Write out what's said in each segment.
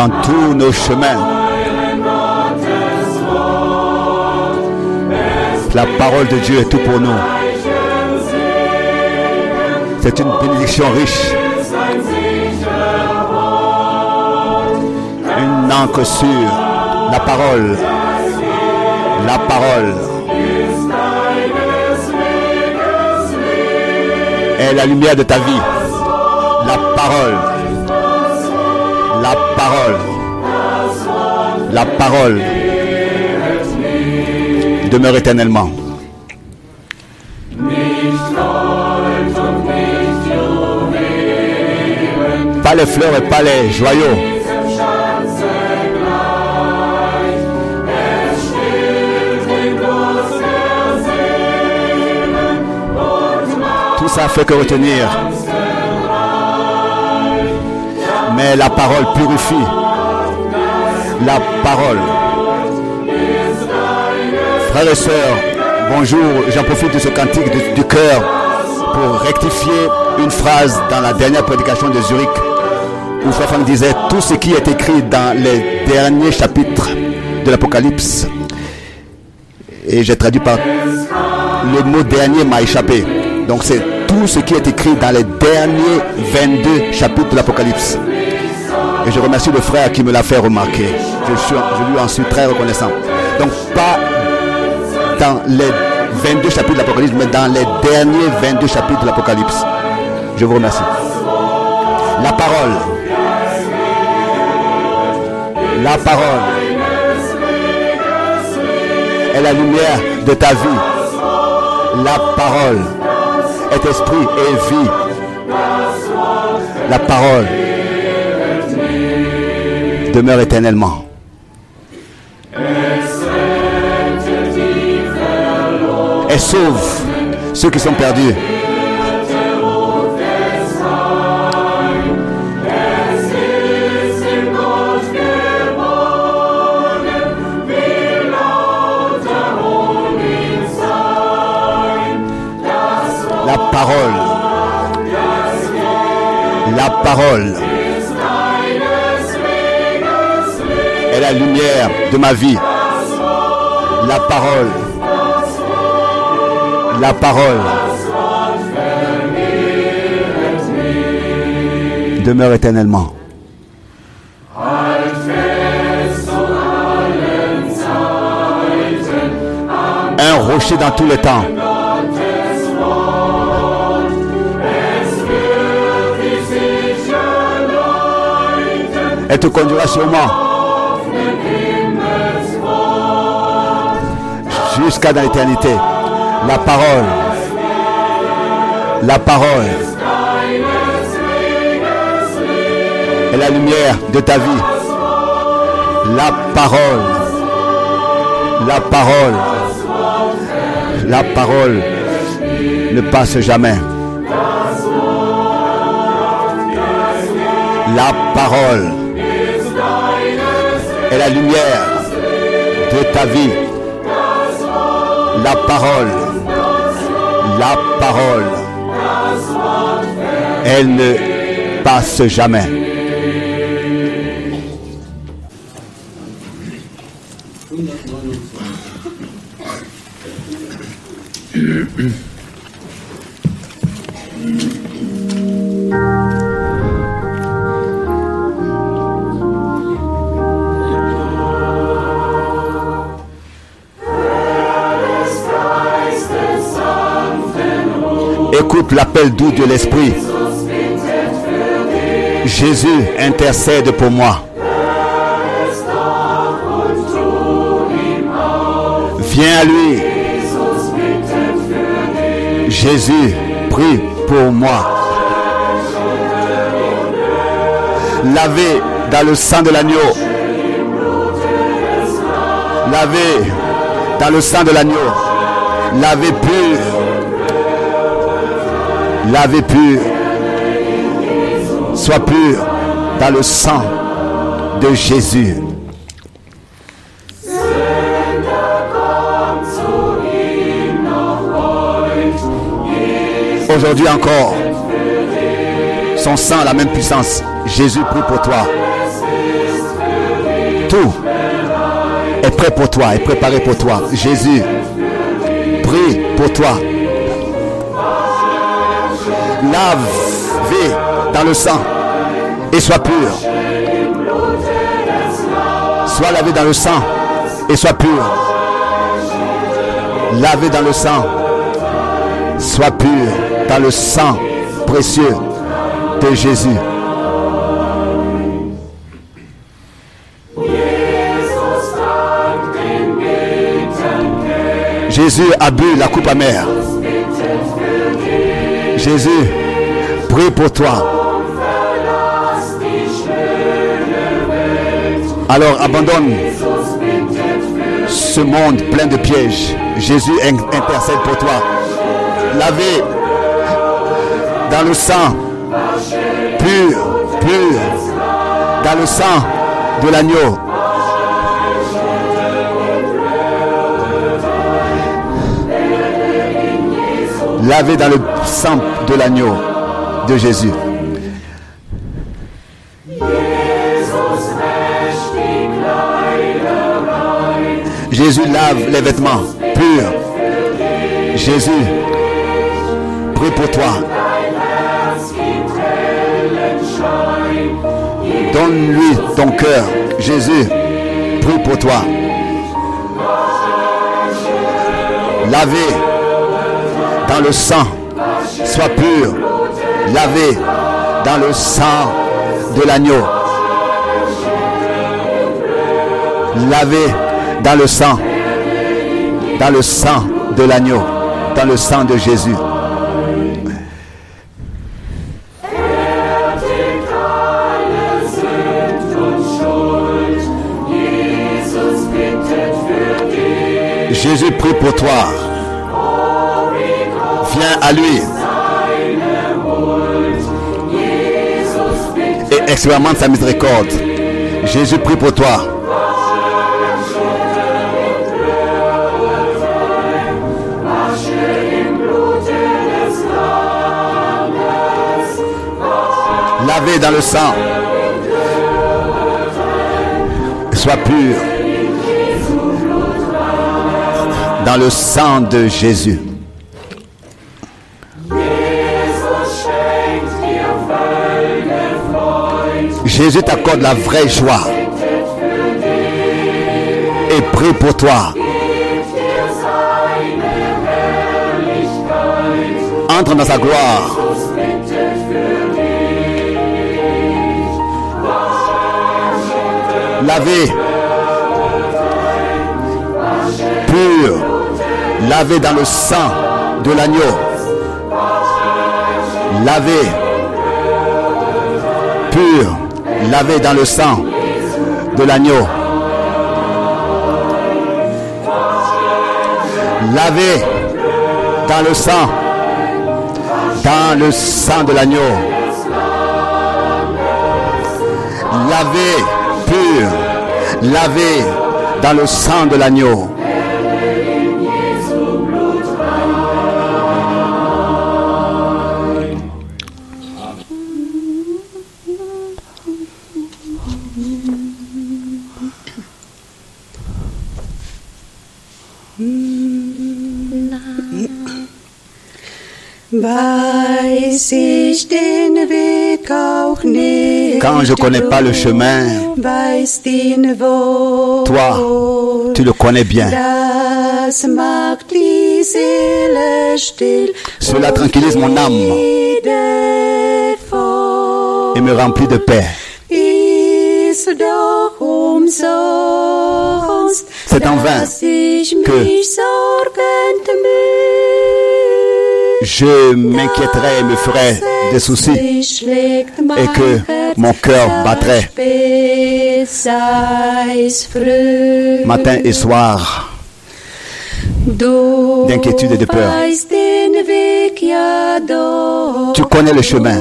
dans tous nos chemins. La parole de Dieu est tout pour nous. C'est une bénédiction riche. Une encre sûre. La parole. La parole. Est la lumière de ta vie. La parole. La parole. La parole demeure éternellement. Pas les fleurs et pas les joyaux. Tout ça fait que retenir. Mais la parole purifie. La parole. Frères et sœurs, bonjour. J'en profite de ce cantique du, cœur pour rectifier une phrase dans la dernière prédication de Zurich où Frère disait tout ce qui est écrit dans les derniers chapitres de l'Apocalypse. Et j'ai traduit par le mot dernier m'a échappé. Donc c'est tout ce qui est écrit dans les derniers 22 chapitres de l'Apocalypse. Et je remercie le frère qui me l'a fait remarquer. Je, suis, je lui en suis très reconnaissant. Donc pas dans les 22 chapitres de l'Apocalypse, mais dans les derniers 22 chapitres de l'Apocalypse. Je vous remercie. La parole. La parole est la lumière de ta vie. La parole est esprit et vie. La parole demeure éternellement. Et sauve ceux qui sont perdus. La parole. La parole la lumière de ma vie. La parole. La parole demeure éternellement. Un rocher dans tous les temps. Elle te conduira sûrement jusqu'à dans l'éternité. La parole. La parole est la lumière de ta vie. La parole. La parole. La parole ne passe jamais. La parole est la lumière de ta vie. La parole, la parole, elle ne passe jamais. Écoute l'appel doux de l'Esprit. Jésus intercède pour moi. Viens à lui. Jésus prie pour moi. Lavé dans le sang de l'agneau. Lavé dans le sang de l'agneau. Lavé pur lavé pur, sois pur dans le sang de Jésus. Aujourd'hui encore, son sang a la même puissance. Jésus prie pour toi. Tout est prêt pour toi, est préparé pour toi. Jésus prie pour toi. Lave dans le sang et sois pur. Sois lavé dans le sang et sois pur. Lavé dans le sang. Sois pur dans le sang précieux de Jésus. Jésus a bu la coupe amère. Jésus prie pour toi. Alors abandonne ce monde plein de pièges. Jésus intercède pour toi. Lavé dans le sang pur, pur, dans le sang de l'agneau. Lavé dans le sang de l'agneau de Jésus. Jésus lave les vêtements purs. Jésus prie pour toi. Donne-lui ton cœur. Jésus prie pour toi. Lavé dans le sang. Sois pur. Lavé dans le sang de l'agneau. Lavé dans le sang, dans le sang de l'agneau, dans le sang de Jésus. Jésus prie pour toi. Lui. Et expérimente sa miséricorde. Jésus prie pour toi. lavé dans le sang. Sois pur dans le sang de Jésus. Jésus t'accorde la vraie joie et prie pour toi. Entre dans sa gloire. lavé, pur, lavé dans le sang de l'agneau, lavé, pur, lavé dans le sang de l'agneau, lavé dans le sang, dans le sang de l'agneau, lavé pur, lavé dans le sang de l'agneau. Quand je ne connais pas le chemin, toi, tu le connais bien. Cela tranquillise mon âme et me remplit de paix. C'est en vain que je m'inquiéterais et me ferais des soucis et que mon cœur battrait matin et soir d'inquiétude et de peur. Tu connais le chemin.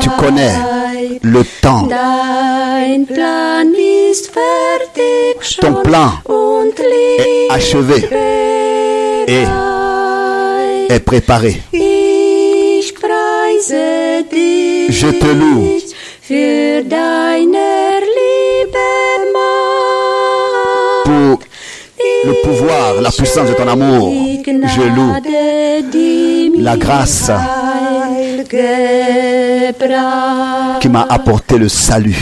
Tu connais le temps. Ton plan est achevé et est préparé. je te loue. Pour le pouvoir, la puissance de ton amour, je loue. La grâce qui m'a apporté le salut.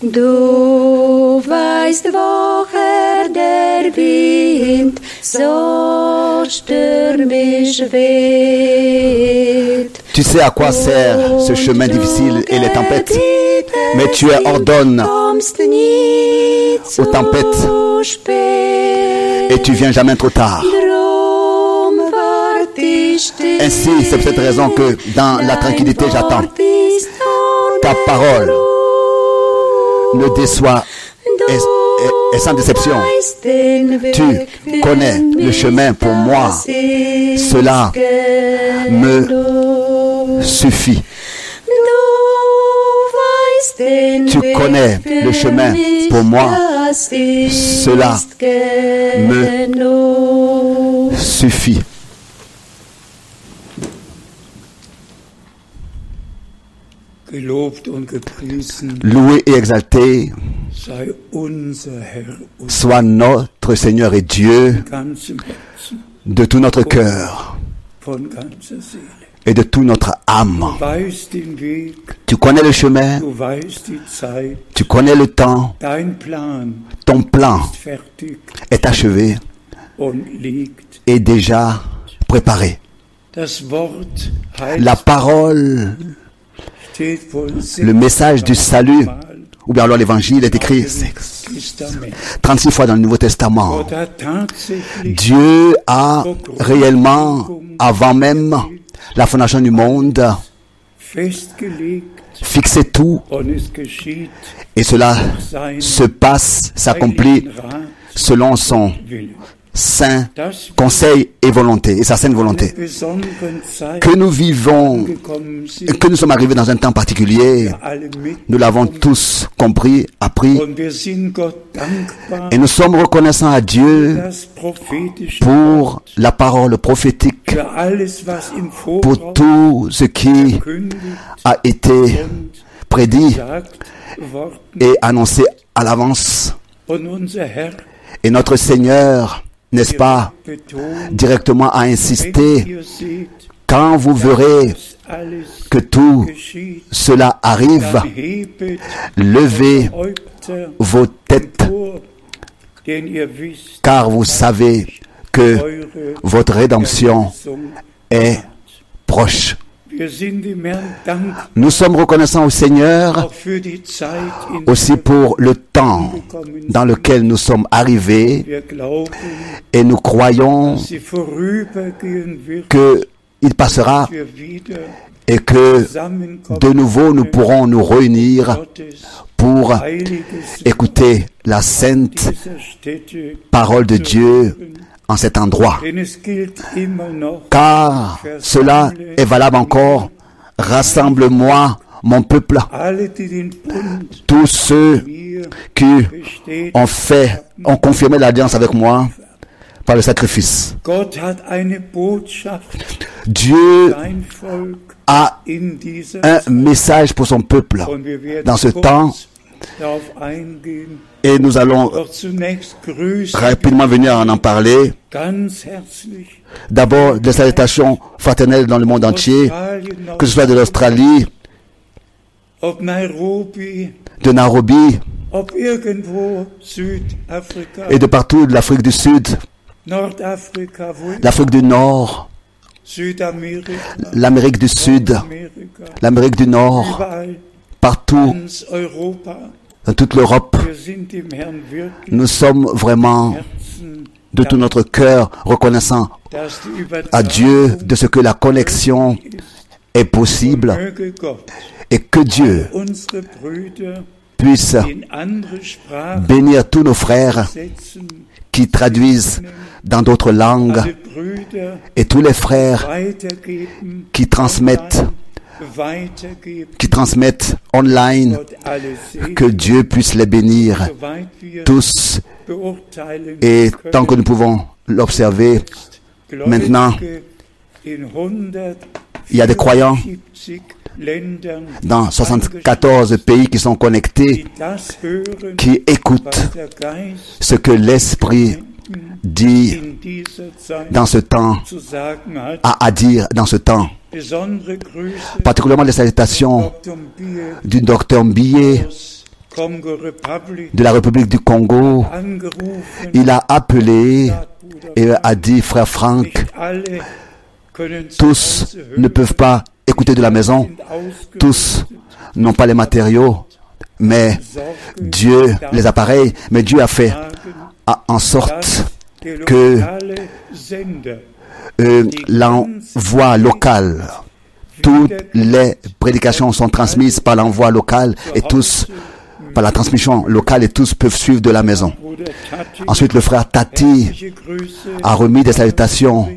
Du weißt, woher der Wind so stürmisch weht. Tu sais à quoi sert ce chemin difficile et les tempêtes, mais tu ordonnes zu tempêtes et tu viens jamais trop tard. Ainsi, c'est pour cette raison que dans la tranquillité, j'attends. Ta parole ne déçoit et, et- sans déception. Tu connais le chemin pour moi. Cela me suffit. Tu connais le chemin pour moi. Cela genug. Suffit. Loué et exalté soit notre Seigneur et Dieu de tout notre cœur et de toute notre âme. Tu connais le chemin, tu connais le temps, ton plan est achevé et déjà préparé. La parole, le message du salut, ou bien alors l'évangile est écrit im Testament. 36 fois dans le Nouveau Testament. Dieu a réellement, avant même la fondation du monde, fixé tout et cela se passe, s'accomplit selon son. Saint conseil et volonté, et sa sainte volonté. Que nous vivons, que nous sommes arrivés dans un temps particulier, nous l'avons tous compris, appris, et nous sommes reconnaissants à Dieu pour la parole prophétique, pour tout ce qui a été prédit et annoncé à l'avance. Et notre Seigneur, n'est-ce pas, directement ihr seht, quand vous verrez que tout cela arrive, levez vos têtes, car vous savez que votre rédemption est proche. Nous sommes reconnaissants au Seigneur aussi pour le temps dans lequel nous sommes arrivés. Et nous croyons dass sie vorübergehen wird, que il passera et que de nouveau nous pourrons nous réunir pour écouter la sainte parole de Dieu en cet endroit. Car cela est valable encore. Rassemble-moi, mon peuple, tous ceux qui ont fait, ont confirmé l'alliance avec moi par le sacrifice. Dieu a un message pour son peuple dans ce temps. Et nous allons rapidement venir en en parler. D'abord, des salutations fraternelles dans le monde entier, que ce soit de l'Australie, de Nairobi et de partout de l'Afrique du Sud, l'Afrique du Nord, l'Amérique du Sud, l'Amérique du Nord, partout, dans toute l'Europe. Nous sommes vraiment de tout notre cœur die à Dieu de ce que la connexion est possible et que Dieu puisse bénir tous nos frères qui traduisent dans d'autres langues et tous les frères qui transmettent, qui transmettent online, que Dieu puisse les bénir tous. Et tant que nous pouvons l'observer, maintenant, il y a des croyants 174 Ländern, dans 74 pays qui sont connectés, qui écoutent ce que l'Esprit Zeit dans ce temps, à dire dans ce temps, particulièrement les salutations du docteur Mbillet de la République du Congo. Il a appelé et a dit, frère Franck, tous ne peuvent pas écouter de la maison, tous n'ont pas les matériaux, mais Dieu les appareils, mais Dieu a fait a- en sorte que euh, l'envoi local, toutes les prédications sont transmises par l'envoi local et tous par la transmission locale et tous peuvent suivre de la maison. Ensuite, le frère Tati a remis des salutations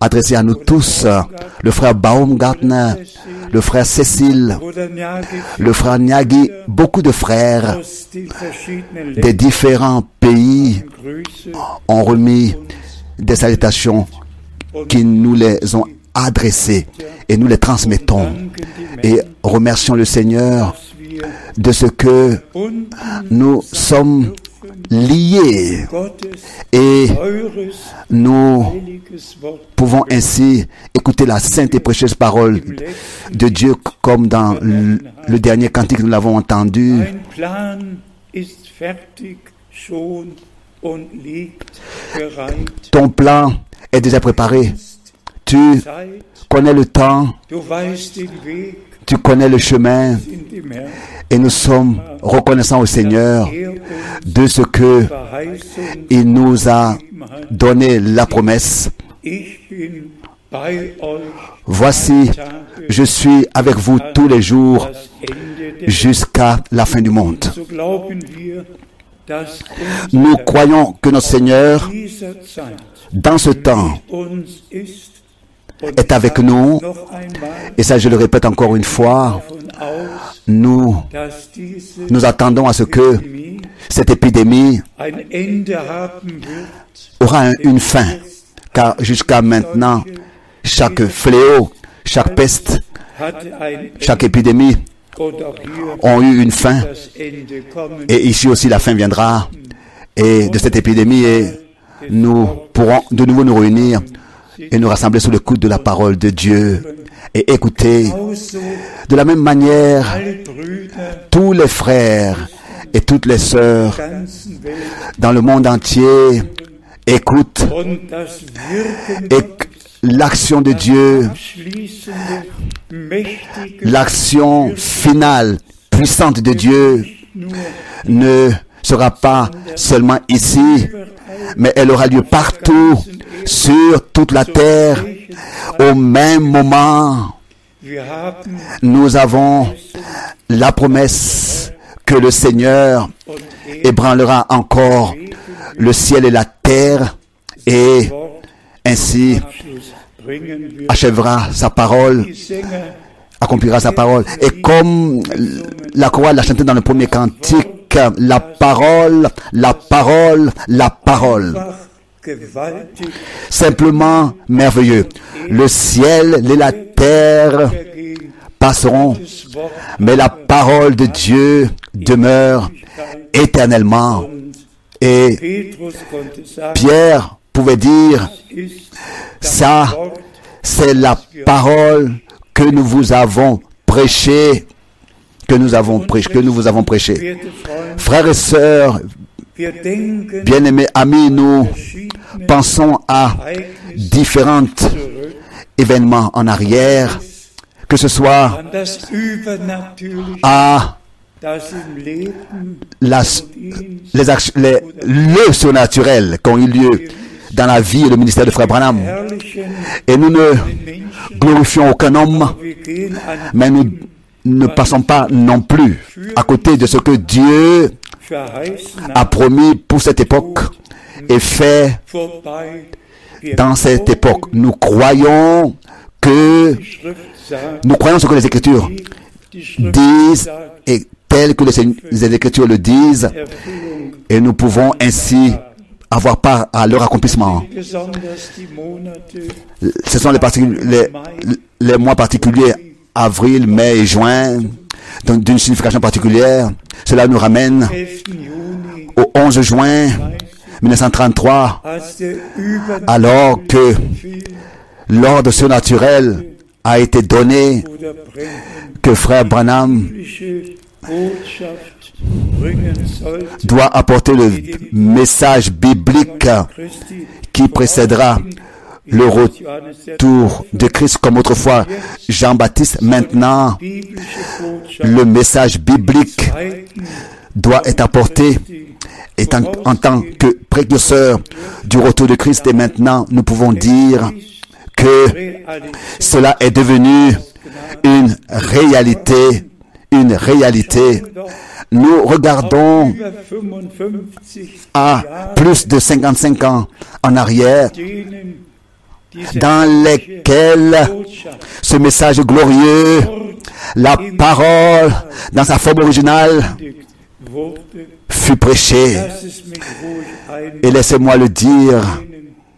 adressées à nous tous, le frère Baumgartner, le frère Cécile, le frère Nyagi, beaucoup de frères des différents pays ont remis des salutations qui nous les ont adressées et nous les transmettons. Et remercions le Seigneur de ce que nous sommes liés et nous pouvons ainsi écouter la sainte et précieuse parole de Dieu comme dans le, dernier cantique nous l'avons entendu. Ton plan est déjà préparé. Tu connais le temps, tu connais le chemin et nous sommes reconnaissants au Seigneur de ce que il nous a donné la promesse. Voici, je suis avec vous tous les jours jusqu'à la fin du monde. Nous croyons que notre Seigneur, dans ce temps, est avec nous. Et ça, je le répète encore une fois, nous, nous attendons à ce que cette épidémie aura un- une fin. Car jusqu'à maintenant, chaque fléau, chaque peste, chaque épidémie ont eu une fin. Et ici aussi, la fin viendra. Et de cette épidémie, et nous pourrons de nouveau nous réunir et nous rassembler sous le coude de la parole de Dieu et écouter de la même manière tous les frères et toutes les sœurs dans le monde entier écoutent et l'action de Dieu, l'action finale, puissante de Dieu ne sera pas seulement ici, mais elle aura lieu partout, sur toute la terre, au même moment. Nous avons la promesse que le Seigneur er ébranlera encore le ciel et la terre et ainsi achèvera sa parole, accomplira sa parole. Et comme la chorale l'a chanté dans le premier cantique, la parole, la parole, la parole. Simplement merveilleux. Le ciel et la terre passeront, mais la parole de Dieu demeure éternellement. Et Pierre pouvait dire, ça, c'est la parole que nous vous avons prêchée, que nous avons prêché, que nous vous avons prêché. Frères et sœurs, bien-aimés amis, nous pensons à différents événements en arrière, que ce soit à les, les- le qui ont eu lieu dans la vie et le ministère de Frère Branham. Et nous ne glorifions aucun homme, mais nous ne passons pas non plus à côté de ce que Dieu a promis pour cette époque et fait dans cette époque. Nous croyons que nous croyons ce que les Écritures disent et tel que les, Écritures le disent et nous pouvons ainsi avoir part à leur accomplissement. Ce sont les, les, les mois particuliers, avril, mai et juin, d'une signification particulière. Cela nous ramène 11. Juni au 11 juin 1933, als der über alors que l'ordre surnaturel a été donné, que frère Branham doit apporter le message biblique qui précédera le retour de Christ comme autrefois Jean-Baptiste. Maintenant, le message biblique doit être apporté en, tant que précurseur du retour de Christ. Et maintenant, nous pouvons dire que cela est devenu une réalité, une réalité. Nous regardons über 55 à plus de 55 ans en arrière dans lesquels ce message glorieux, la parole dans sa forme originale fut prêché. dass es mich wohl ein Et laissez-moi le dire,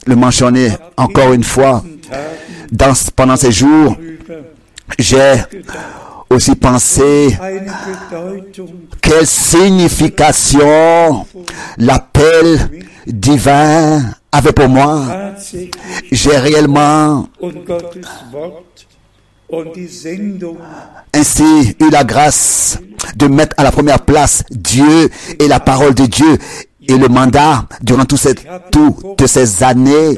le mentionner encore une fois. Pendant ces jours, j'ai aussi Bedeutung quelle signification l'appel divin avait pour moi. J'ai réellement ainsi eu la grâce de mettre à la première place Dieu et la parole de Dieu et le mandat durant tout cette- toutes ces années.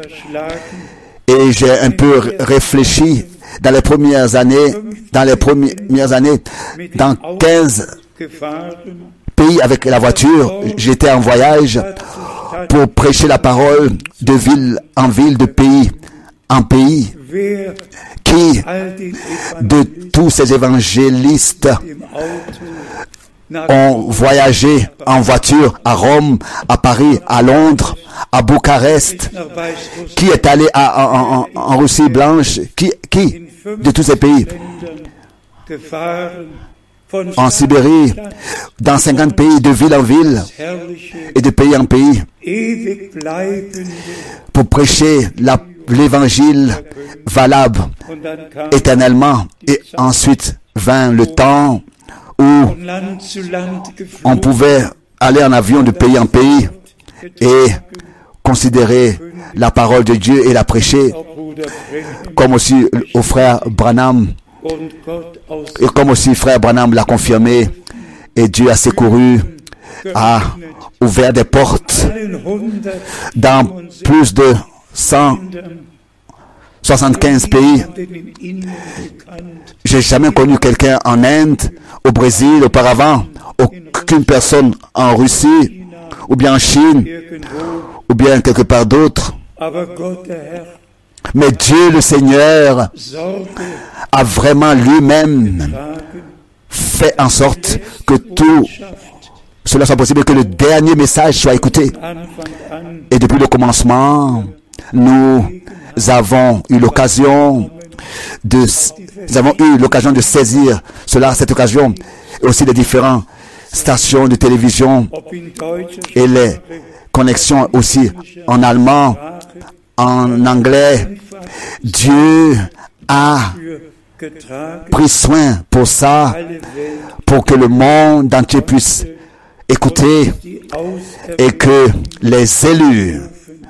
Et j'ai un peu réfléchi dans les premières années, dans les premières années, dans 15 gefahren, pays avec la voiture, j'étais en voyage pour prêcher la parole de ville en ville, de pays en pays, qui de tous ces évangélistes ont voyagé en voiture à Rome, à Paris, à Londres, à Bucarest, qui est allé à- en, Russie blanche, qui de tous ces pays, en Sibérie, dans 50 pays, de ville en ville et de pays en pays, pour prêcher l'évangile valable éternellement. Et ensuite vint le temps où on pouvait aller en avion de pays en pays et considérer la parole de Dieu et la prêcher, comme aussi au frère Branham, et comme aussi frère Branham l'a confirmé, et Dieu a secouru, a ouvert des portes allen 175 dans plus de 175 pays. Ländern im Innen bekannt, J'ai jamais connu quelqu'un en Inde, au Brésil auparavant, aucune personne en Russie, ou bien en Chine, ou bien quelque part d'autre. Mais Dieu le Seigneur a vraiment lui-même fait en sorte que tout cela soit possible, que le dernier message soit écouté. Et depuis le commencement, nous avons eu l'occasion de, nous avons eu l'occasion de saisir cela, cette occasion, et aussi les différentes stations de télévision et les connexions aussi en allemand, en anglais. Dieu a pris soin pour ça, pour que le monde entier puisse écouter et que les élus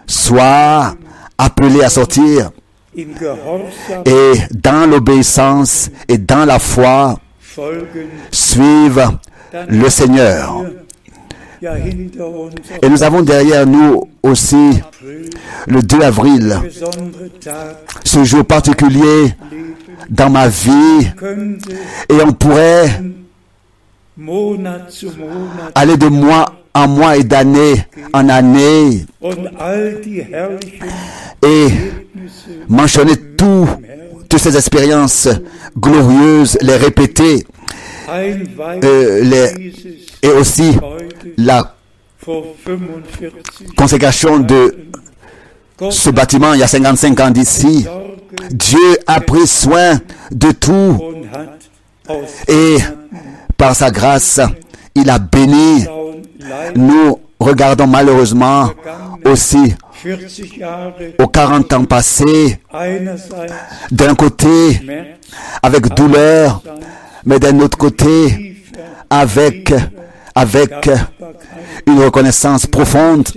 soient appelés à sortir et dans l'obéissance et dans la foi suivent le Seigneur. Et nous avons derrière nous aussi le 2 avril, ce jour particulier dans ma vie et on pourrait aller de mois en mois et d'année en année et mentionner tout, toutes ces expériences glorieuses, les répéter Euh, les- et aussi la vor 45 consécration de ce bâtiment il y a 55 ans d'ici. Dieu a pris soin de tout et par sa grâce, il a béni. Nous regardons malheureusement aussi 40 Jahre aux 40 ans passés, d'un côté avec douleur, mais d'un autre côté avec, avec une reconnaissance profonde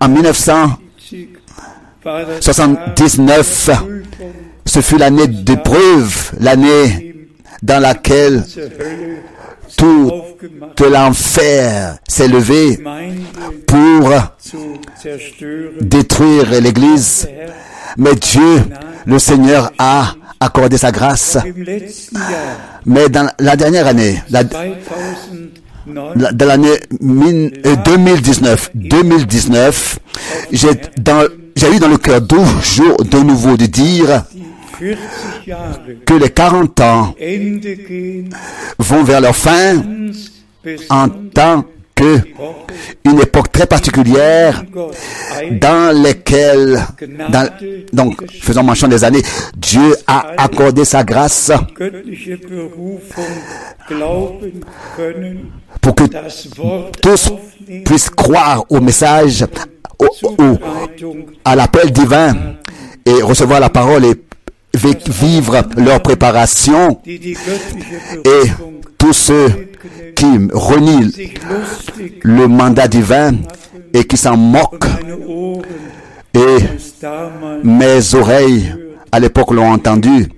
En 1979, ce fut l'année d'épreuve, l'année dans laquelle tout l'enfer s'est levé pour détruire l'Église. Mais Dieu, le Seigneur, a accordé sa grâce. Mais dans la dernière année, dans l'année mille- euh, 2019, 2019, j'ai dans- j'ai eu dans le cœur toujours de nouveau de dire 40 Jahre que les 40 ans vont vers leur fin en tant que une époque très particulière dans lesquelles, dans- donc faisons mention des années, Dieu a accordé sa grâce pour que tous puissent croire au message, au- au- à l'appel divin et recevoir la parole et vi- vivre leur préparation. Et tous ceux qui renie le mandat divin et qui s'en moque. Et mes oreilles, à l'époque, l'ont entendu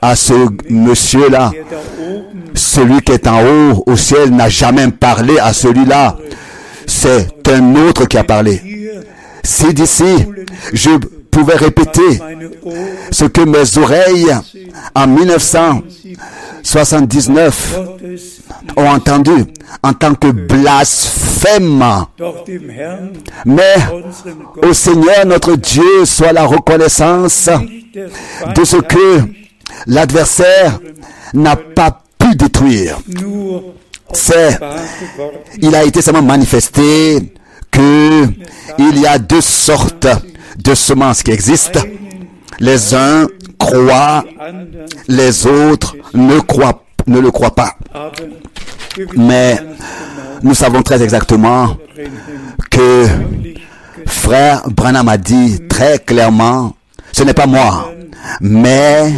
à ce monsieur-là. Celui qui est en haut au ciel n'a jamais parlé à celui-là. C'est un autre qui a parlé. Si d'ici, je pouvais répéter ce que mes oreilles en 1900 79 ont entendu en tant que blasphème. Mais au Seigneur notre Dieu soit la reconnaissance de ce que l'adversaire n'a pas pu détruire. C'est, il a été seulement manifesté que il y a deux sortes de semences qui existent. Les uns croient, les autres ne croient, ne le croient pas. Mais nous savons très exactement que frère Branham a dit très clairement, ce n'est pas moi, mais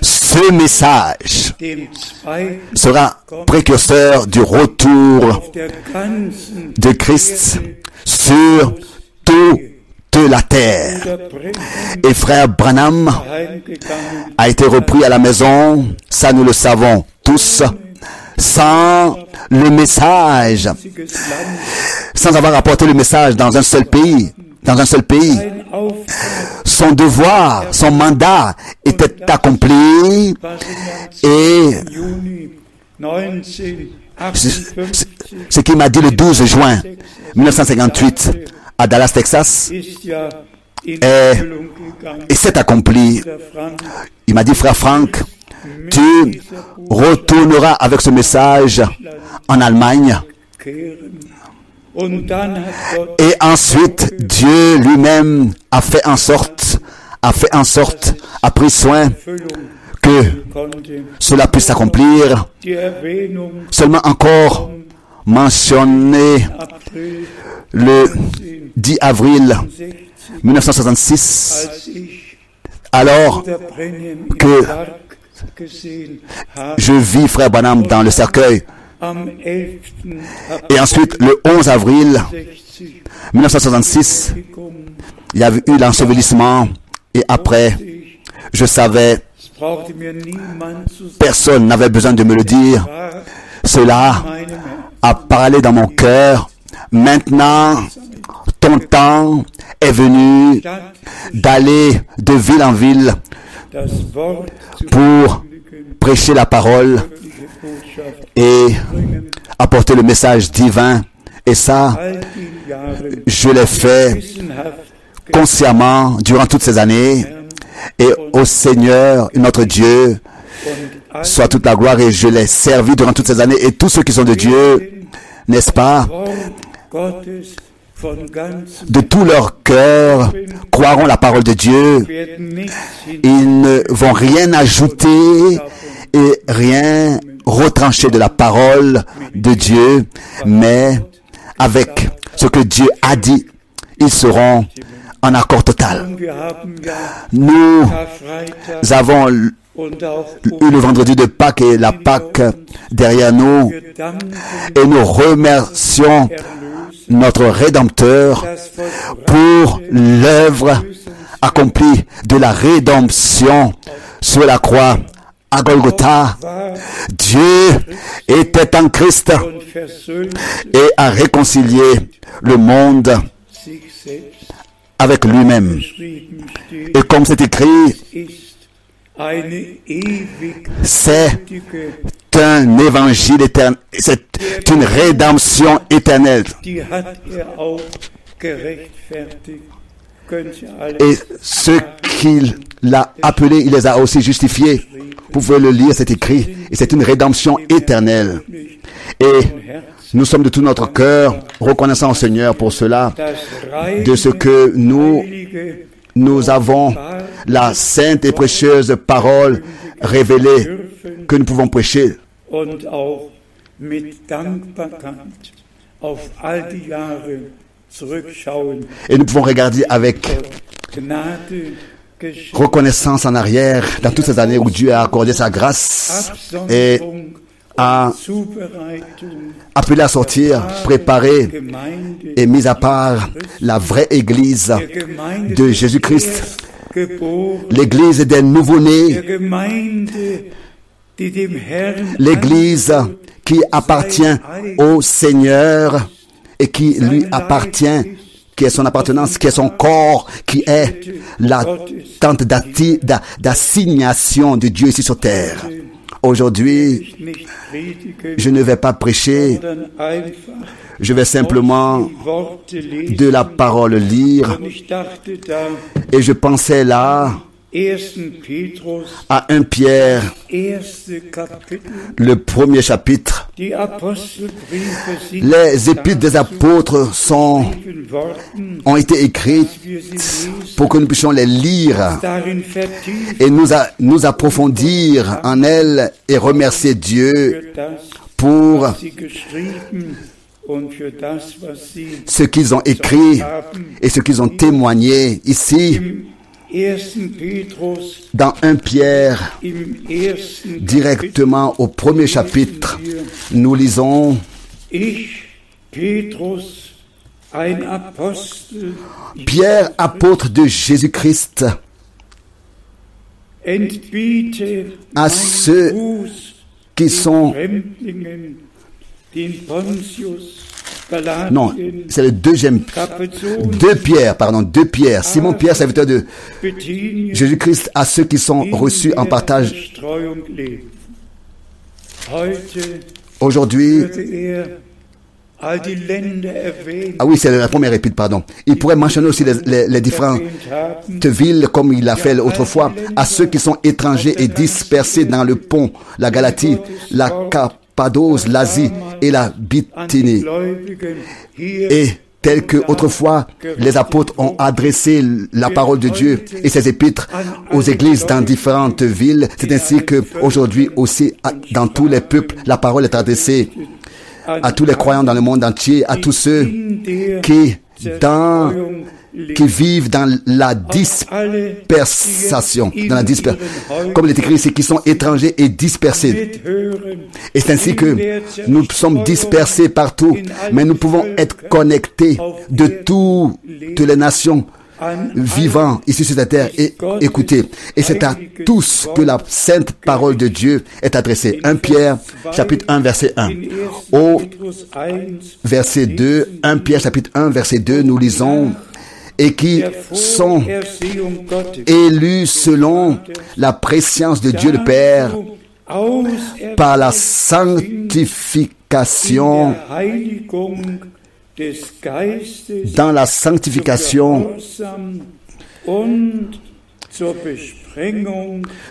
ce message sera précurseur du retour de Christ sur toute la terre. Et frère Branham a été repris à la maison, ça nous le savons tous, sans le message, sans avoir apporté le message dans un seul pays, dans un seul pays. Son devoir, son mandat était accompli. Et im Juni ce 1958 ce qu'il m'a dit le 12 juin 1958 à Dallas, Texas, ja in Eh, et s'est accompli. Il m'a dit, frère Franck, tu retourneras avec ce message en Allemagne. Et ensuite, Dieu lui-même a fait en sorte, a fait en sorte, a pris soin que cela puisse s'accomplir. Seulement encore mentionné le 10 avril 60, 1966, als ich alors que je vis frère Branham dans le cercueil. am 11. Et ensuite, le 11 avril 60 1966, gekommen, il y avait eu l'ensevelissement. Et après, je savais, personne n'avait besoin de me le dire. Cela a parlé dans mon cœur. Maintenant, ton temps est venu d'aller de ville en ville pour prêcher la parole et apporter le message divin. Et ça, je l'ai fait consciemment durant toutes ces années. Et au Seigneur, notre Dieu, soit toute la gloire et je l'ai servi durant toutes ces années. Et tous ceux qui sont de Dieu, n'est-ce pas, de tout leur cœur, croiront la parole de Dieu. Ils ne vont rien ajouter et rien retrancher de la parole de Dieu, mais avec ce que Dieu a dit, ils seront en accord total. Nous avons le vendredi de Pâques et la Pâques derrière nous et nous remercions notre Rédempteur pour l'œuvre accomplie de la rédemption sur la croix à Golgotha. Dieu était en Christ et a réconcilié le monde avec lui-même. Et comme c'est écrit, c'est un évangile éternel, c'est une rédemption éternelle. er Et ceux qu'il l'a appelé, il les a aussi justifiés. Vous pouvez le lire, c'est écrit. Et c'est une rédemption éternelle. Et nous sommes de tout notre cœur reconnaissants au Seigneur pour cela, de ce que nous, nous avons la sainte et précieuse parole révélée que nous pouvons prêcher. Et nous pouvons regarder avec reconnaissance en arrière dans toutes ces années où Dieu a accordé sa grâce et a appelé à sortir, Gemeinde et mis à part la vraie église de Jésus-Christ, l'église des dem Herrn l'église qui appartient au Seigneur et qui lui appartient, qui est son appartenance, qui est son corps, qui est la tente d'assignation de Dieu ici sur terre. Aujourd'hui, je ne vais pas prêcher, je vais simplement de la parole lire. Et je pensais là 1. Petrus, à 1 Pierre, le premier chapitre. Les épîtres des apôtres sont, ont été écrites pour que nous puissions les lire et nous, a- nous approfondir en elles et remercier Dieu pour ce qu'ils ont écrit et ce qu'ils ont témoigné ici im 1. Petrus, dans 1 Pierre, directement au premier chapitre. Nous lisons Pierre, apôtre de Jésus-Christ, À ceux qui sont Non, c'est le deuxième. Deux Pierre, pardon, deux Pierre. Simon Pierre, serviteur de Jésus-Christ, à ceux qui sont reçus en partage aujourd'hui. er Ah oui, c'est la première épître, pardon. Il pourrait mentionner aussi les, les- les différentes villes, comme il l'a fait autrefois, à ceux qui sont étrangers et dispersés dans le pont, la Galatie, la Cappadoce, l'Asie et la Bithynie. Et tel que autrefois les apôtres ont adressé la parole de Dieu et ses épîtres aux églises dans différentes villes, c'est ainsi que aujourd'hui aussi dans tous les peuples la parole est adressée à tous les croyants dans le monde entier, à tous ceux qui dans. Qui vivent dans la Alle, dispersation, dans la in disper- ihren comme il est écrit ici, qui sont étrangers et dispersés. Et c'est ainsi que nous sommes dispersés partout, mais nous pouvons être connectés de toutes les nations an vivant ici sur la terre et écoutez. Et c'est à tous que la sainte parole de Dieu est adressée. 1 Pierre, chapitre 1, verset 1. in 1. Au Petrus 1, verset 2, 1 Pierre, chapitre 1, verset 2, nous lisons, et qui sont élus selon la préscience de Dieu le Père par la sanctification, dans la sanctification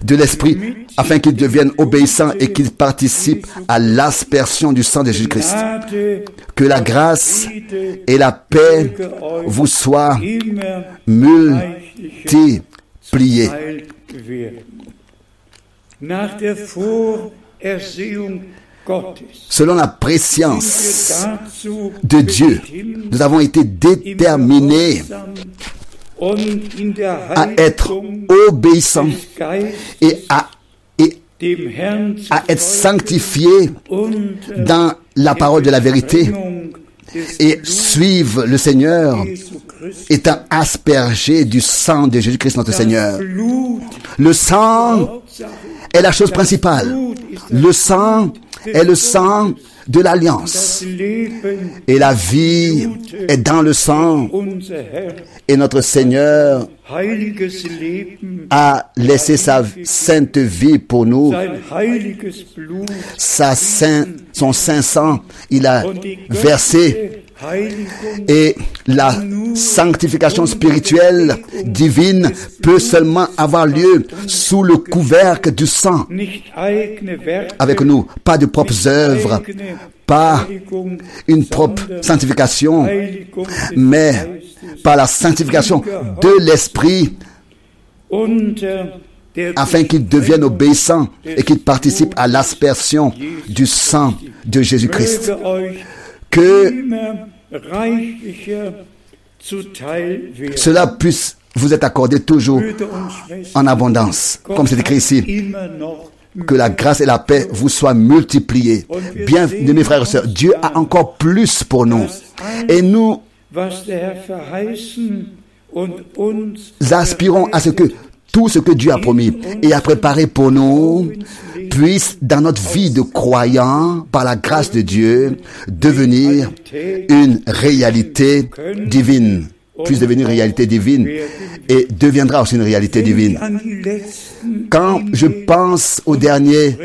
De l'Esprit, afin qu'ils deviennent obéissants et qu'ils participent à l'aspersion du sang de Jésus-Christ. Que la grâce et la paix vous soient multipliées. Selon la préscience de Dieu, nous avons été déterminés À être Geistes et à, et à être sanctifiés und dans la parole de la vérité et suivent le Seigneur étant aspergés du sang de Jésus-Christ notre Seigneur. Le sang est la chose principale. Le sang est le sang de l'alliance. Et la vie est dans le sang. Et notre Seigneur a laissé sa sainte vie pour nous. Sa saint, son saint sang, il a versé Et la sanctification spirituelle divine peut seulement avoir lieu sous le couvercle du sang avec nous. Pas de propres œuvres, pas une propre sanctification, mais par la sanctification de l'Esprit afin qu'il devienne obéissant et qu'il participe à l'aspersion du sang de Jésus-Christ. Que cela puisse vous être accordé toujours en abondance, comme c'est écrit ici. que la grâce et la paix vous soient multipliées. Bien, mes frères et sœurs, Dieu a encore plus pour nous. Et nous aspirons à ce que tout ce que Dieu a promis et a préparé pour nous puisse, dans notre vie de croyant, par la grâce de Dieu, devenir une réalité divine, puisse devenir une réalité divine et deviendra aussi une réalité divine. Quand je pense aux derniers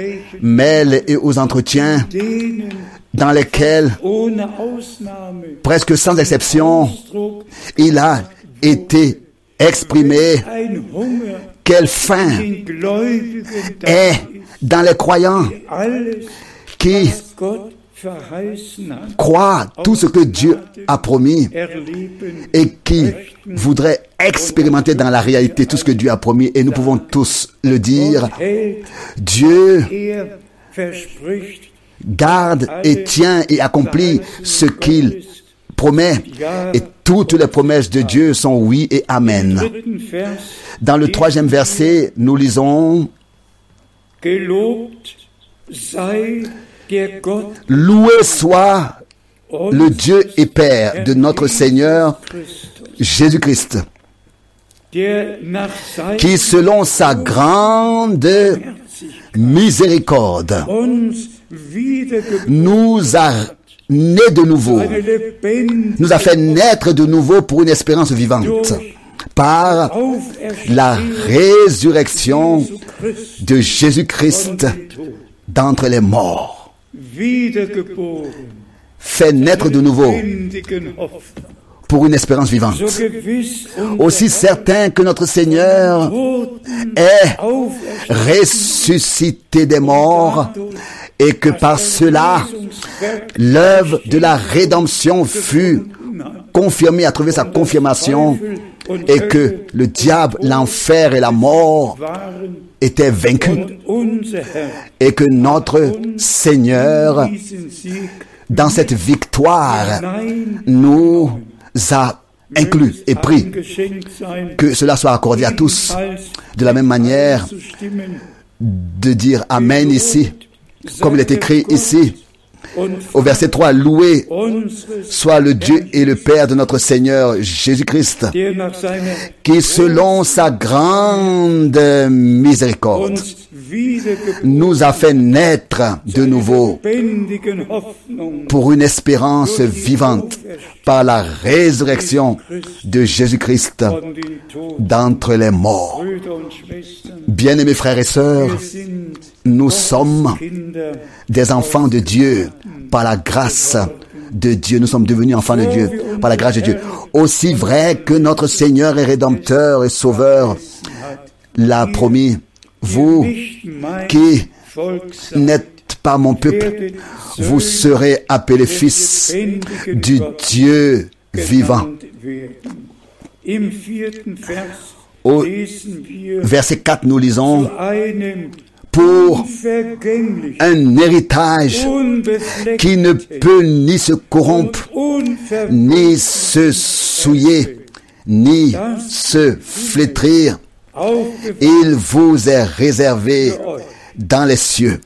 mails et aux entretiens dans lesquels presque sans exception, il a été Hunger quelle da est dans les croyants qui croient tout ce que Dieu a promis et qui voudraient expérimenter dans la réalité tout ce que Dieu a promis. Et nous pouvons tous le dire. Dieu garde et tient et accomplit ce qu'il promet. Et toutes les promesses de Dieu sont oui et amen. Dans le troisième verset, nous lisons Loué soit le Dieu et Père de notre Seigneur Jésus-Christ, qui selon sa grande miséricorde nous a nés de nouveau, nous a fait naître de nouveau pour une espérance vivante par la résurrection de Jésus-Christ d'entre les morts, fait naître de nouveau. Pour une espérance vivante. Aussi certain que notre Seigneur est ressuscité des morts et que par cela l'œuvre de la rédemption fut confirmée, a trouvé sa confirmation et que le diable, l'enfer et la mort étaient vaincus et que notre Seigneur, dans cette victoire, nous a inclus et pris. Que cela soit accordé à tous de la même manière de dire Amen ici, comme il est écrit ici au verset 3, loué soit le Dieu et le Père de notre Seigneur Jésus-Christ, qui selon sa grande miséricorde nous a fait naître de nouveau pour une espérance vivante par la résurrection de Jésus-Christ d'entre les morts. Bien-aimés frères et sœurs, nous sommes des enfants de Dieu par la grâce de Dieu. Nous sommes devenus enfants de Dieu par la grâce de Dieu. Aussi vrai que notre Seigneur est rédempteur et sauveur l'a promis. Vous qui n'êtes pas mon peuple, vous serez appelés fils du Dieu vivant. Au verset 4, nous lisons pour un héritage qui ne peut ni se corrompre, ni se souiller, ni se flétrir. Il vous est réservé dans les cieux.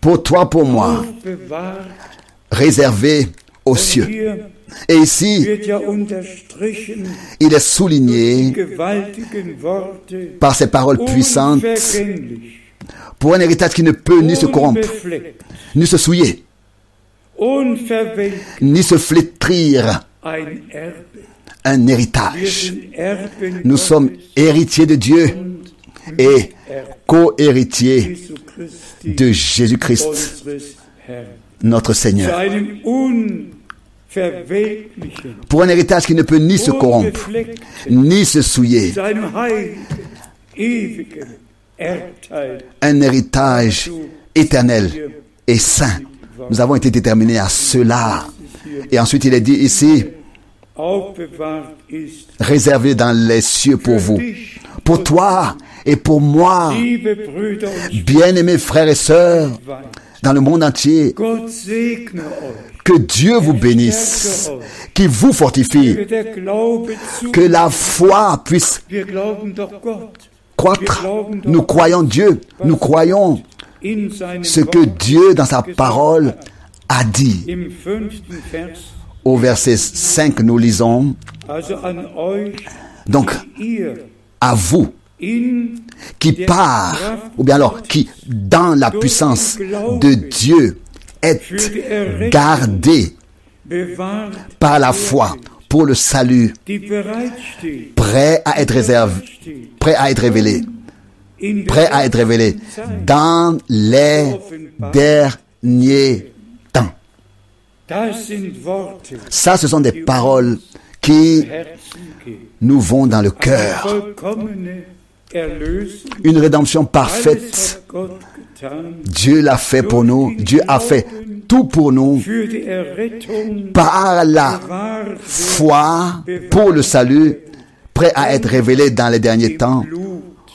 Pour toi, pour moi, réservé aux cieux. Et ici, il est souligné par ces paroles puissantes pour un héritage qui ne peut ni se corrompre, ni se souiller, ni se flétrir. Un héritage. Nous sommes héritiers de Dieu et co-héritiers de Jésus-Christ, notre Seigneur. Pour un héritage qui ne peut ni se corrompre, ni se souiller. Un héritage éternel et saint. Nous avons été déterminés à cela. Et ensuite, il est dit ici, réservé dans les cieux pour vous, pour toi et pour moi, bien-aimés frères et sœurs, dans le monde entier, que Dieu vous bénisse, qu'il vous fortifie, que la foi puisse croître. Nous croyons Dieu, nous croyons ce que. Dieu dans sa parole a dit. Au verset 5, nous lisons, donc à vous qui part, ou bien alors qui, dans la puissance de Dieu, gardés bewahrt, par la foi pour le salut, prêt à être réservé, prêt à être révélé, prêt à être révélé dans les derniers temps. Ça, ce sont des paroles qui nous vont dans le cœur. Une rédemption parfaite. Dieu l'a fait pour nous. Dieu a fait tout pour nous par la foi pour le salut, prêt à être révélé dans les derniers temps.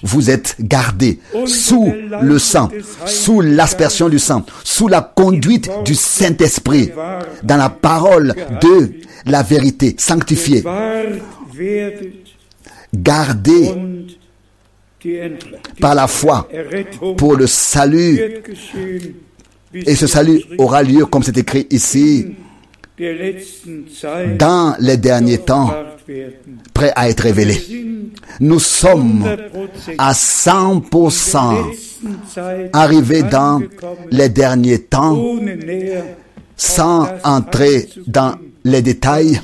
Vous êtes gardés sous le sang, sous l'aspersion du sang, sous la conduite du Saint-Esprit, dans la parole de la vérité, sanctifié, Bewahrt werdet gardés par la foi pour le salut. Et ce salut aura lieu, comme c'est écrit ici, dans les derniers temps, prêt à être révélé. Nous sommes 100% à 100% der letzten Zeit arrivés dans les derniers temps sans entrer dans les détails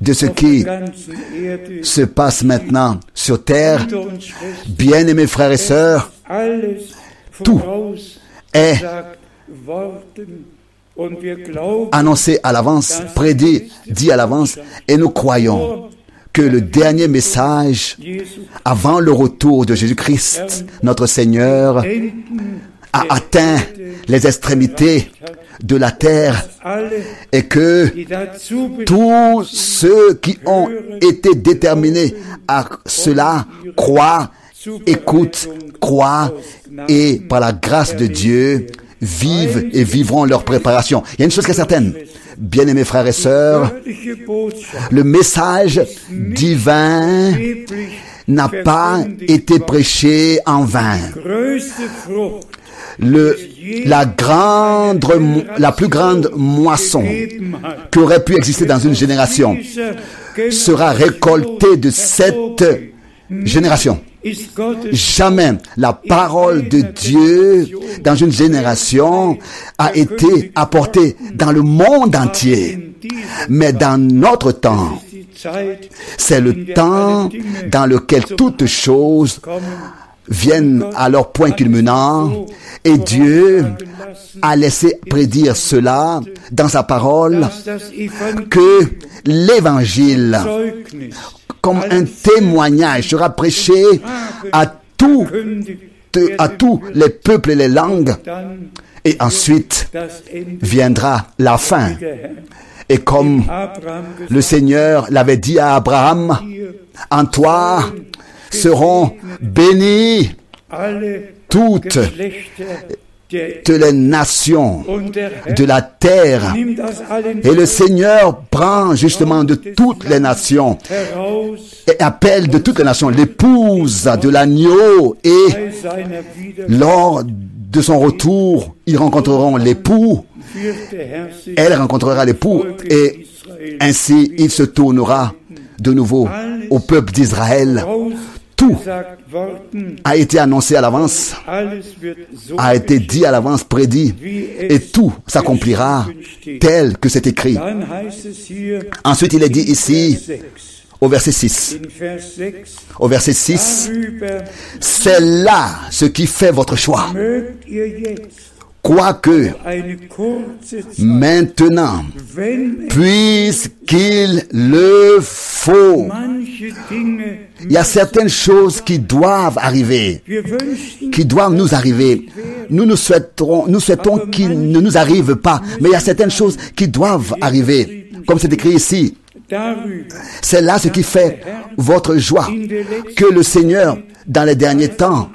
de ce qui se passe maintenant sur terre. Bien-aimés frères et sœurs, Tout est annoncé à l'avance, prédit, dit à l'avance, et nous croyons que le dernier message avant le retour de Jésus-Christ, notre Seigneur, a atteint les extrémités de la terre et que tous ceux qui ont été déterminés à cela croient, écoutent, croient et par la grâce de Dieu vivent et vivront leur préparation. Il y a une chose qui est certaine, bien-aimés frères et sœurs, le message divin n'a pas été prêché en vain. Le, la grande, la plus grande moisson qui aurait pu exister dans une génération sera récoltée de cette génération. Jamais la parole de Dieu dans une génération a été apportée dans le monde entier. Mais dans notre temps, c'est le temps dans lequel toutes choses viennent à leur point culminant et Dieu a laissé prédire cela dans sa parole que l'évangile comme un témoignage sera prêché à tout, kündigt à tous les peuples et les langues. Et ensuite viendra la fin. Et comme le Seigneur l'avait dit à Abraham, en toi seront bénies toutes les nations de la terre. Et le Seigneur prend justement de toutes les nations et appelle de toutes les nations l'épouse de l'agneau et lors de son retour, ils rencontreront l'époux, elle rencontrera l'époux, et ainsi il se tournera de nouveau au peuple d'Israël. Tout a été annoncé à l'avance, a été dit à l'avance, prédit, et tout s'accomplira tel que c'est écrit. Ensuite, il est dit ici, 6, au verset 6, in Vers 6, au verset 6, darüber c'est là ce qui fait votre choix. Quoique maintenant, puisqu'il le faut, il y a certaines choses qui doivent arriver, qui doivent nous arriver. Nous nous souhaiterons, nous souhaitons qu'ils ne nous arrivent pas, mais il y a certaines choses qui doivent arriver. Comme c'est écrit ici, c'est là ce qui fait votre joie, que le Seigneur, dans les derniers temps,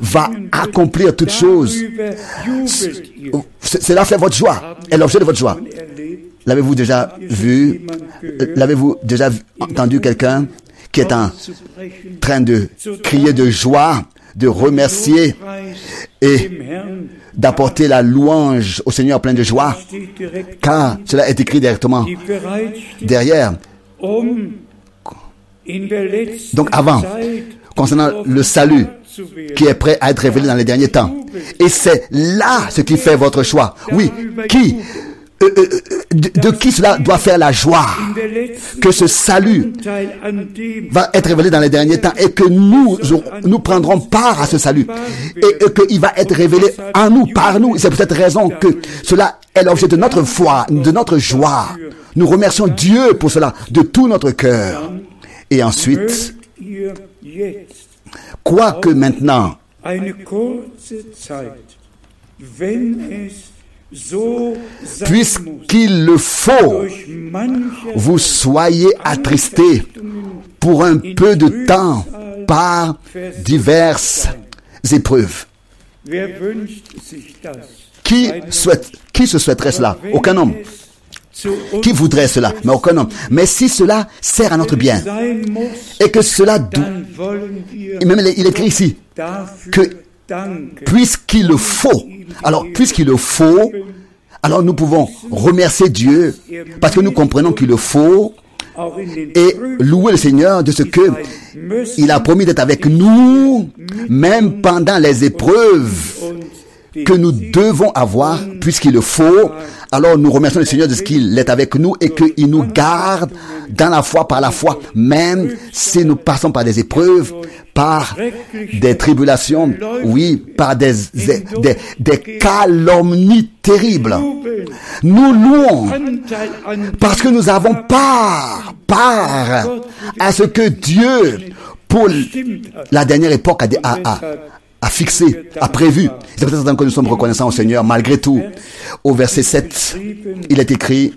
va accomplir toutes choses. Cela fait votre joie, est l'objet de votre joie. L'avez-vous déjà vu Euh, L'avez-vous déjà entendu quelqu'un qui est en train de crier de joie, de remercier et d'apporter la louange au Seigneur plein de joie, car cela est écrit directement derrière. Donc avant, concernant le salut qui est prêt à être révélé dans les derniers temps. Et c'est là ce qui fait votre choix. Oui, qui euh, euh, euh, de, qui cela doit faire la joie? Que ce salut va être révélé dans les derniers temps et que nous, nous prendrons part à ce salut et, et qu'il va être révélé en nous, par nous. C'est pour cette raison que cela est l'objet de notre foi, de notre joie. Nous remercions Dieu pour cela de tout notre cœur. Et ensuite, quoique maintenant, puisqu'il le faut, vous soyez attristés pour un peu de temps par diverses épreuves. Qui souhaite, qui se souhaiterait cela? Aucun homme. Qui voudrait cela? Mais aucun homme. Mais si cela sert à notre bien et que cela, même il écrit ici, que. Puisqu'il le faut, alors puisqu'il le faut, alors nous pouvons remercier Dieu parce que nous comprenons qu'il le faut et louer le Seigneur de ce que il a promis d'être avec nous, même pendant les épreuves que nous devons avoir, puisqu'il le faut. Alors nous remercions le Seigneur de ce qu'il est avec nous et qu'il nous garde dans la foi par la foi, même si nous passons par des épreuves, par des tribulations, oui, par des, des, des calomnies terribles. Nous louons parce que nous avons part, part à ce que Dieu, pour la dernière époque, a, a, a, a fixé, a prévu. C'est peut-être que nous sommes reconnaissants au Seigneur, malgré tout. Au verset 7, il est écrit,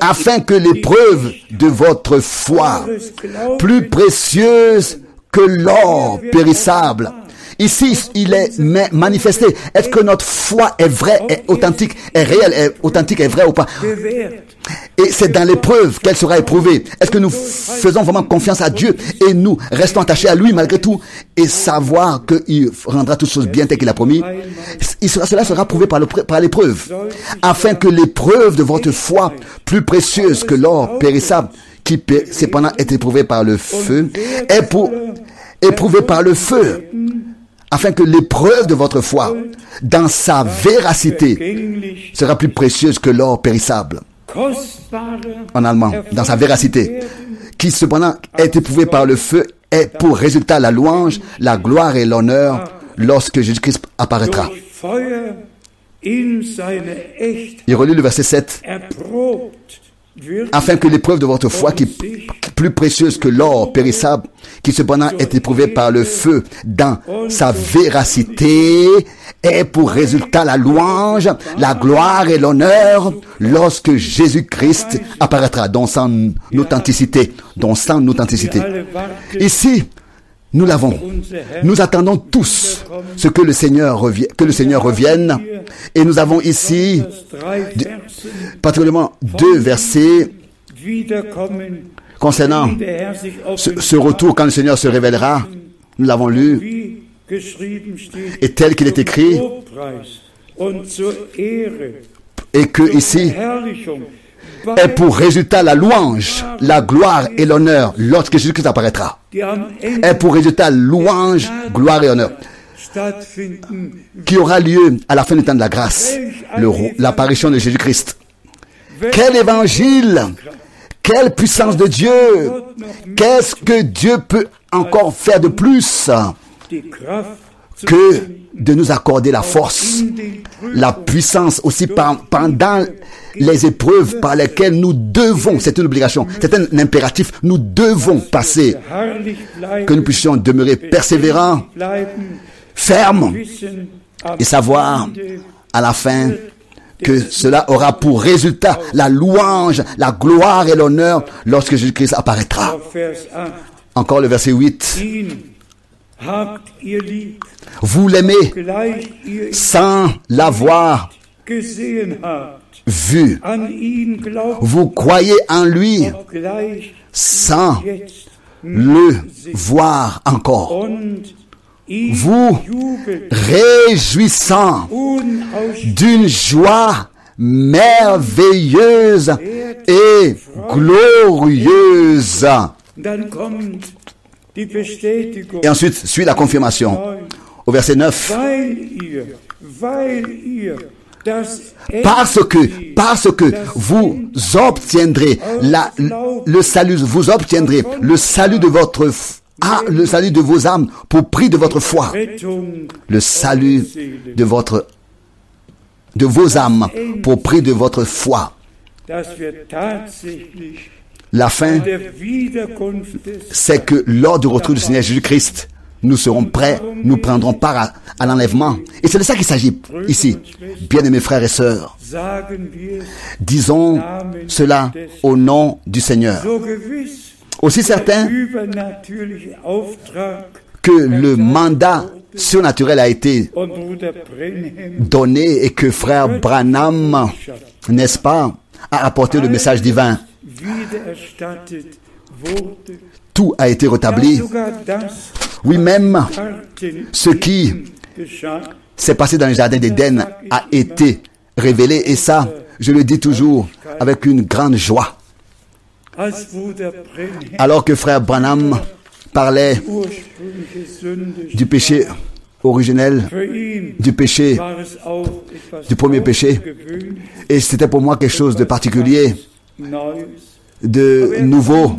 afin que l'épreuve de votre foi, plus précieuse que l'or périssable, Ici, il est ma- manifesté. Est-ce que notre foi est vraie, est authentique, est réelle, est authentique, est vraie ou pas? Et c'est dans l'épreuve qu'elle sera éprouvée. Est-ce que nous faisons vraiment confiance à Dieu et nous restons attachés à lui malgré tout et savoir qu'il rendra toutes choses bien telles qu'il a promis? Il sera- Cela sera prouvé par l'épreuve. Afin que l'épreuve de votre foi, plus précieuse que l'or périssable, qui cependant est éprouvée par le feu, est pour, éprouvée par le feu, afin que l'épreuve de votre foi, dans sa véracité, sera plus précieuse que l'or périssable en allemand, dans sa véracité, qui cependant est éprouvée par le feu, est pour résultat la louange, la gloire et l'honneur lorsque Jésus-Christ apparaîtra. Il relit le verset 7. Afin que l'épreuve de votre foi, qui est plus précieuse que l'or périssable, qui cependant est éprouvée par le feu dans sa véracité, ait pour résultat la louange, la gloire et l'honneur lorsque Jésus-Christ apparaîtra dans son authenticité, dans son authenticité. Ici, nous l'avons. Nous attendons tous ce que le Seigneur revienne, que le Seigneur revienne. Et nous avons ici particulièrement deux versets concernant ce, ce retour quand le Seigneur se révélera. Nous l'avons lu. Et tel qu'il est écrit, et que ici Est pour résultat la louange, la gloire et l'honneur lorsque Jésus-Christ apparaîtra. Ende pour résultat louange, gloire et honneur qui aura lieu à la fin du temps de la grâce, l'apparition de Jésus-Christ. Quel évangile Quelle puissance de Dieu Qu'est-ce que Dieu peut encore faire de plus? Que de nous accorder la force, la puissance aussi pendant les épreuves par lesquelles nous devons, c'est une obligation, c'est un impératif, nous devons passer, que nous puissions demeurer persévérants, fermes et savoir à la fin que cela aura pour résultat la louange, la gloire et l'honneur lorsque Jésus-Christ apparaîtra. auf Vers 8. Encore le verset 8. Vous l'aimez sans l'avoir vu. Vous croyez en lui sans le voir encore. Vous réjouissant d'une joie merveilleuse et glorieuse. Et ensuite suit la confirmation. Au verset 9. Weil ihr, weil ihr das Parce que, parce que vous obtiendrez la, le salut, vous obtiendrez le salut de votre, ah, le salut de vos âmes pour prix de votre foi. Le salut de votre, de vos âmes pour prix de votre foi. La fin, c'est que lors du retour du Seigneur Jésus-Christ, nous serons prêts, nous prendrons part à, à l'enlèvement. Et c'est de ça qu'il s'agit ici. Bien-aimés frères et sœurs, disons cela au nom du Seigneur. Aussi certain que le mandat surnaturel a été donné et que frère Branham, n'est-ce pas, a apporté le message divin. Tout a été rétabli. Oui, même ce qui s'est passé dans le jardin d'Éden a été révélé. Et ça, je le dis toujours avec une grande joie. Alors que frère Branham parlait du péché originel, für ihn du péché, du premier péché. et c'était pour moi quelque chose de particulier, de nouveau.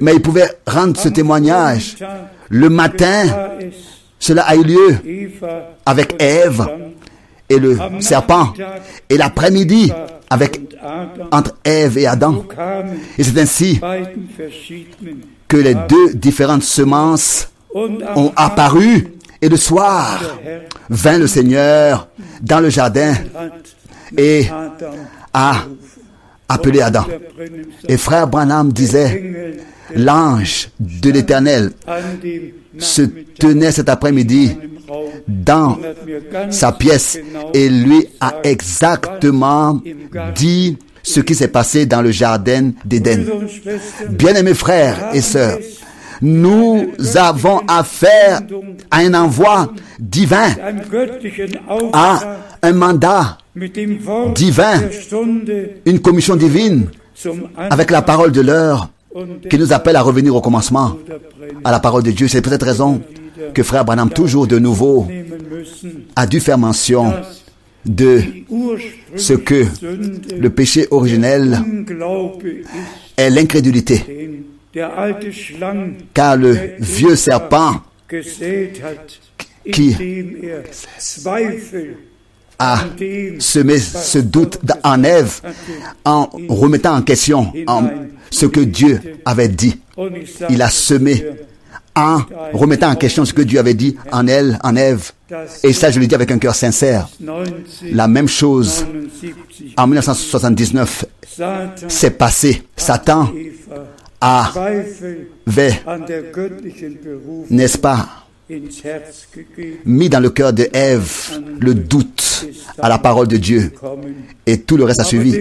Mais il pouvait rendre ce témoignage. Le matin, cela a eu lieu avec Ève et le serpent. Et l'après-midi, avec entre Ève et Adam. Et c'est ainsi que les deux différentes semences ont apparu. Et le soir, vint le Seigneur dans le jardin et a appelé Adam. Et frère Branham disait, l'ange de l'éternel se tenait cet après-midi dans sa pièce et lui a exactement dit ce qui s'est passé dans le jardin d'Éden. Bien-aimés frères et sœurs, nous avons affaire à un envoi divin, à un mandat, divin. une commission divine avec la parole de l'heure qui nous appelle à revenir au commencement, à la parole de Dieu. C'est peut-être raison que frère Branham toujours de nouveau a dû faire mention de ce que le péché originel est l'incrédulité, car le vieux serpent Qui- er a semé ce doute en Ève en remettant en question en ce que Dieu avait dit. Il a semé en remettant en question ce que Dieu avait dit en elle, en Ève. Et ça, je le dis avec un cœur sincère. 1979 La même chose en 1979 Satan s'est passé. Satan Eva avait, n'est-ce pas, mis dans le cœur de Ève le doute. à la parole de Dieu et tout le reste a suivi.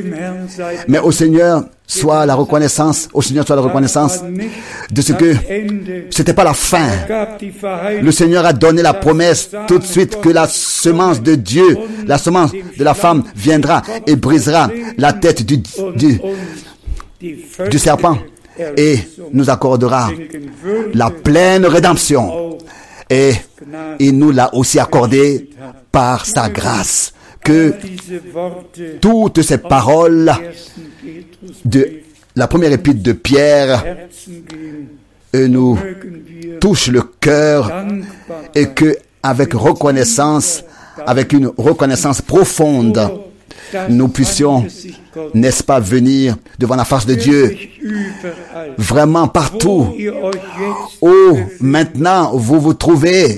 Mais au Seigneur soit la reconnaissance, au Seigneur soit la reconnaissance de ce que c'était pas la fin. Le Seigneur a donné la promesse tout de suite que la semence de Dieu, la semence de la femme viendra et brisera la tête du serpent et nous accordera la pleine rédemption. Et il nous l'a aussi accordé par sa grâce. Que toutes ces paroles de la première épître de Pierre nous touchent le cœur et que avec reconnaissance, avec une reconnaissance profonde, nous puissions, n'est-ce pas, venir devant la face de Dieu, vraiment partout. jetzt Oh, maintenant vous vous trouvez,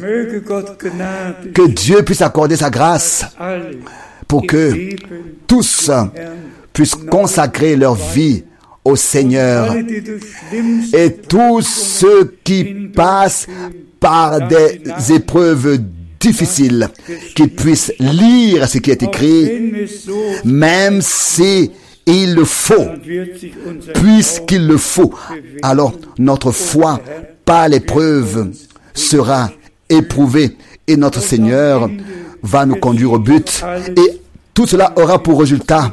que Dieu puisse accorder sa grâce pour que tous puissent consacrer leur vie au Seigneur. Et tous ceux qui passent par des épreuves difficiles, qu'ils puissent lire ce qui est écrit, même si il le faut, puisqu'il le faut, alors notre foi par l'épreuve sera éprouvée et notre Seigneur va nous conduire au but. Et tout cela aura pour résultat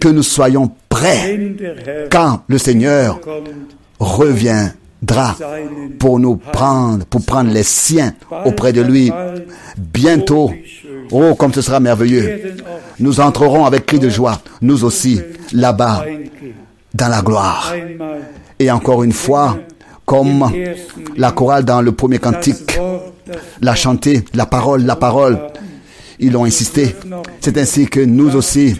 que nous soyons prêts quand le Seigneur kommt, pour nous prendre, pour prendre les siens auprès de lui. Bientôt, oh, comme ce sera merveilleux, nous entrerons avec cri de joie, nous aussi, là-bas, dans la gloire. Et encore une fois, comme la chorale dans le premier cantique l'a chanté, la parole, la parole, ils ont insisté. C'est ainsi que nous aussi,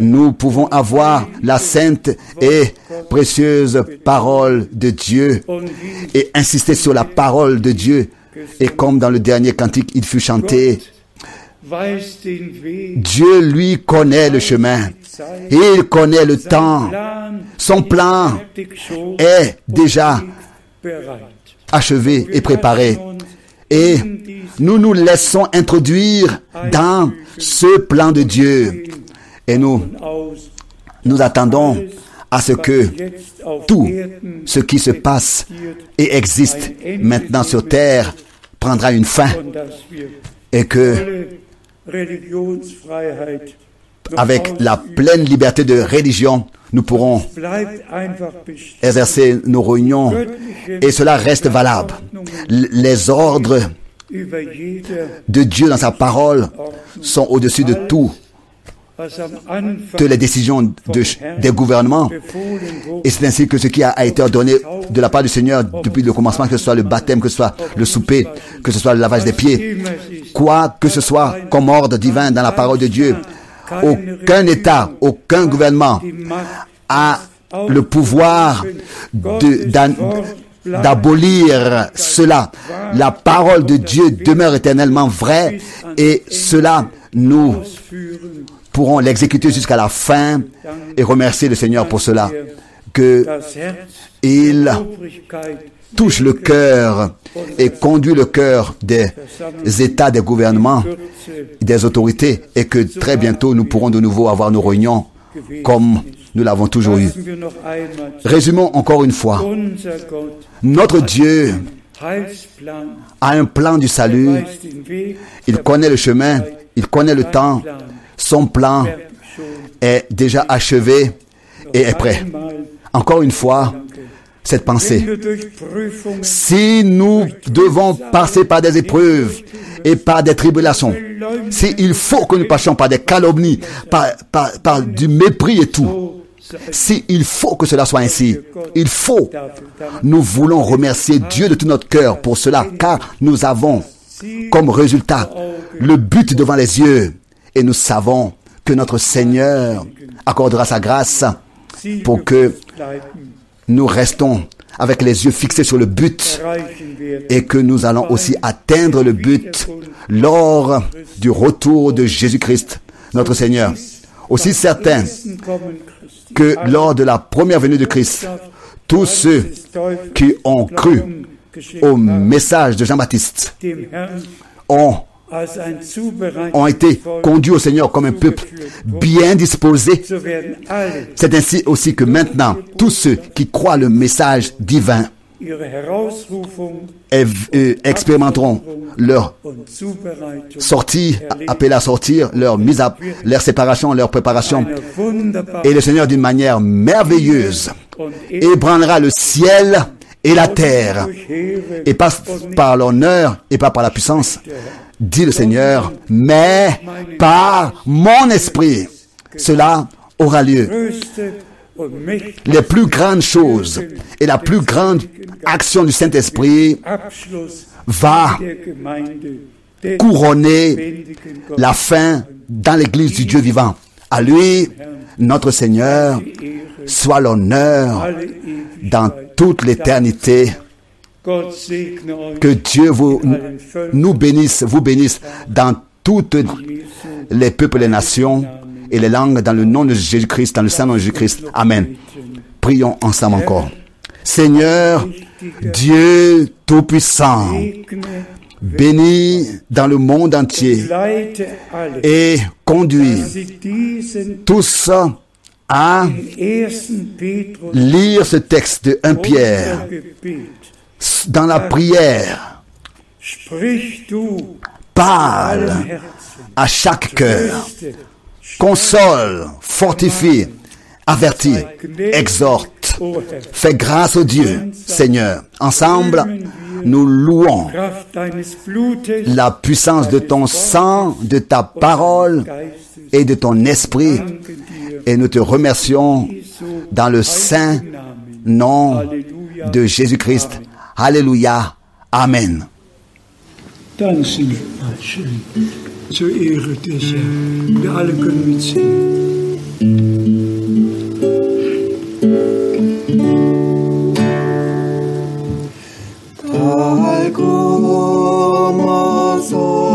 nous pouvons avoir la sainte et précieuse parole de Dieu et insister sur la parole de Dieu. Et comme dans le dernier cantique, il fut chanté, Dieu lui connaît le chemin. Il connaît le temps. Son plan est déjà achevé et préparé. Et nous nous laissons introduire dans ce plan de Dieu. Et nous, nous attendons à ce que tout ce qui se passe et existe maintenant sur terre prendra une fin et que avec la pleine liberté de religion, nous pourrons exercer nos réunions et cela reste valable. Les ordres de Dieu dans sa parole sont au-dessus de tout, de les décisions de, des gouvernements. Et c'est ainsi que ce qui a, été ordonné de la part du Seigneur depuis le commencement, que ce soit le baptême, que ce soit le souper, que ce soit le lavage des pieds, quoi que ce soit comme ordre divin dans la parole de Dieu, aucun État, aucun gouvernement a le pouvoir de- d'abolir cela. La parole de Dieu demeure éternellement vraie et cela nous pourrons l'exécuter jusqu'à la fin et remercier le Seigneur pour cela. Que il touche le cœur et conduit le cœur des États, des gouvernements, des autorités et que très bientôt nous pourrons de nouveau avoir nos réunions comme nous l'avons toujours eu. Résumons encore une fois. Notre Dieu a un plan du salut. Il connaît le chemin. Il connaît le temps. Son plan est déjà achevé et est prêt. Encore une fois, cette pensée. Si nous devons passer par des épreuves et par des tribulations, si il faut que nous passions par des calomnies, par, par, par du mépris et tout, si il faut que cela soit ainsi, il faut. Nous voulons remercier Dieu de tout notre cœur pour cela, car nous avons comme résultat le but devant les yeux et nous savons que notre Seigneur accordera sa grâce pour que nous restons avec les yeux fixés sur le but et que nous allons aussi atteindre le but lors du retour de Jésus-Christ, notre Seigneur. Aussi certain que lors de la première venue de Christ, tous ceux qui ont cru au message de Jean-Baptiste ont ont été conduits au Seigneur comme un peuple bien disposé. C'est ainsi aussi que maintenant, tous ceux qui croient le message divin euh, expérimenteront leur sortie, appelée à sortir, leur mise à, leur séparation, leur préparation. Et le Seigneur, d'une manière merveilleuse, ébranlera le ciel et la terre, et pas par l'honneur et pas par la puissance, dit le Seigneur, mais par mon esprit. Cela aura lieu. Les plus grandes choses et la plus grande action du Saint-Esprit va couronner la fin dans l'église du Dieu vivant. À lui, notre Seigneur, soit l'honneur dans toute l'éternité. Que Dieu vous, nous bénisse, vous bénisse dans toutes les peuples, les nations et les langues, dans le nom de Jésus-Christ, dans le Saint nom de Jésus-Christ. Amen. Prions ensemble encore. Seigneur, Dieu Tout-Puissant, bénis dans le monde entier et conduis tous à Petrus lire ce texte de 1 Pierre dans la prière. Parle à chaque cœur. Console, fortifie, avertit, exhorte. Fais grâce au Dieu, Seigneur. Ensemble, nous louons la puissance de ton sang, de ta parole et de ton esprit. Et nous te remercions dans le saint nom de Jésus-Christ. Alléluia. Amen. So.